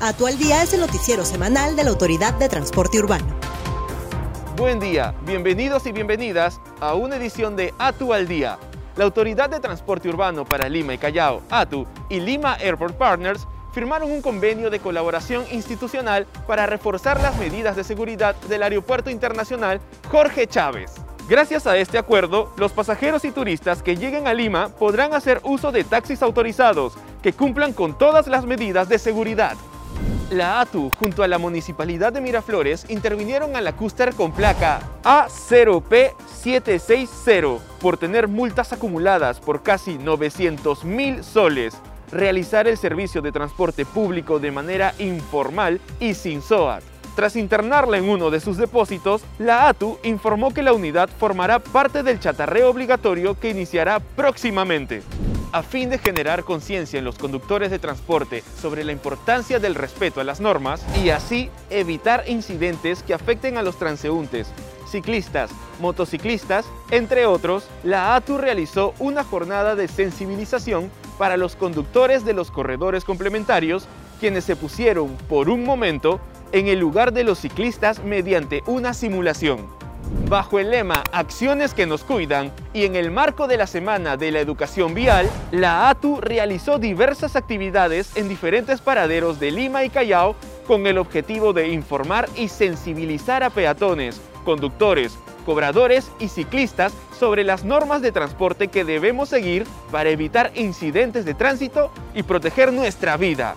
ATU al Día es el noticiero semanal de la Autoridad de Transporte Urbano. Buen día, bienvenidos y bienvenidas a una edición de ATU al Día. La Autoridad de Transporte Urbano para Lima y Callao, ATU, y Lima Airport Partners firmaron un convenio de colaboración institucional para reforzar las medidas de seguridad del Aeropuerto Internacional Jorge Chávez. Gracias a este acuerdo, los pasajeros y turistas que lleguen a Lima podrán hacer uso de taxis autorizados que cumplan con todas las medidas de seguridad. La ATU junto a la Municipalidad de Miraflores intervinieron a la Custer con placa A0P760 por tener multas acumuladas por casi 900 mil soles, realizar el servicio de transporte público de manera informal y sin SOAT. Tras internarla en uno de sus depósitos, la ATU informó que la unidad formará parte del chatarreo obligatorio que iniciará próximamente. A fin de generar conciencia en los conductores de transporte sobre la importancia del respeto a las normas y así evitar incidentes que afecten a los transeúntes, ciclistas, motociclistas, entre otros, la ATU realizó una jornada de sensibilización para los conductores de los corredores complementarios, quienes se pusieron por un momento en el lugar de los ciclistas mediante una simulación. Bajo el lema Acciones que nos cuidan y en el marco de la Semana de la Educación Vial, la ATU realizó diversas actividades en diferentes paraderos de Lima y Callao con el objetivo de informar y sensibilizar a peatones, conductores, cobradores y ciclistas sobre las normas de transporte que debemos seguir para evitar incidentes de tránsito y proteger nuestra vida.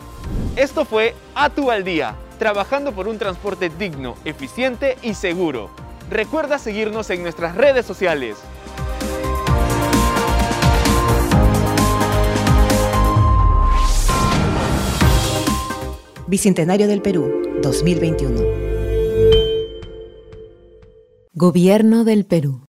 Esto fue ATU al Día trabajando por un transporte digno, eficiente y seguro. Recuerda seguirnos en nuestras redes sociales. Bicentenario del Perú, 2021. Gobierno del Perú.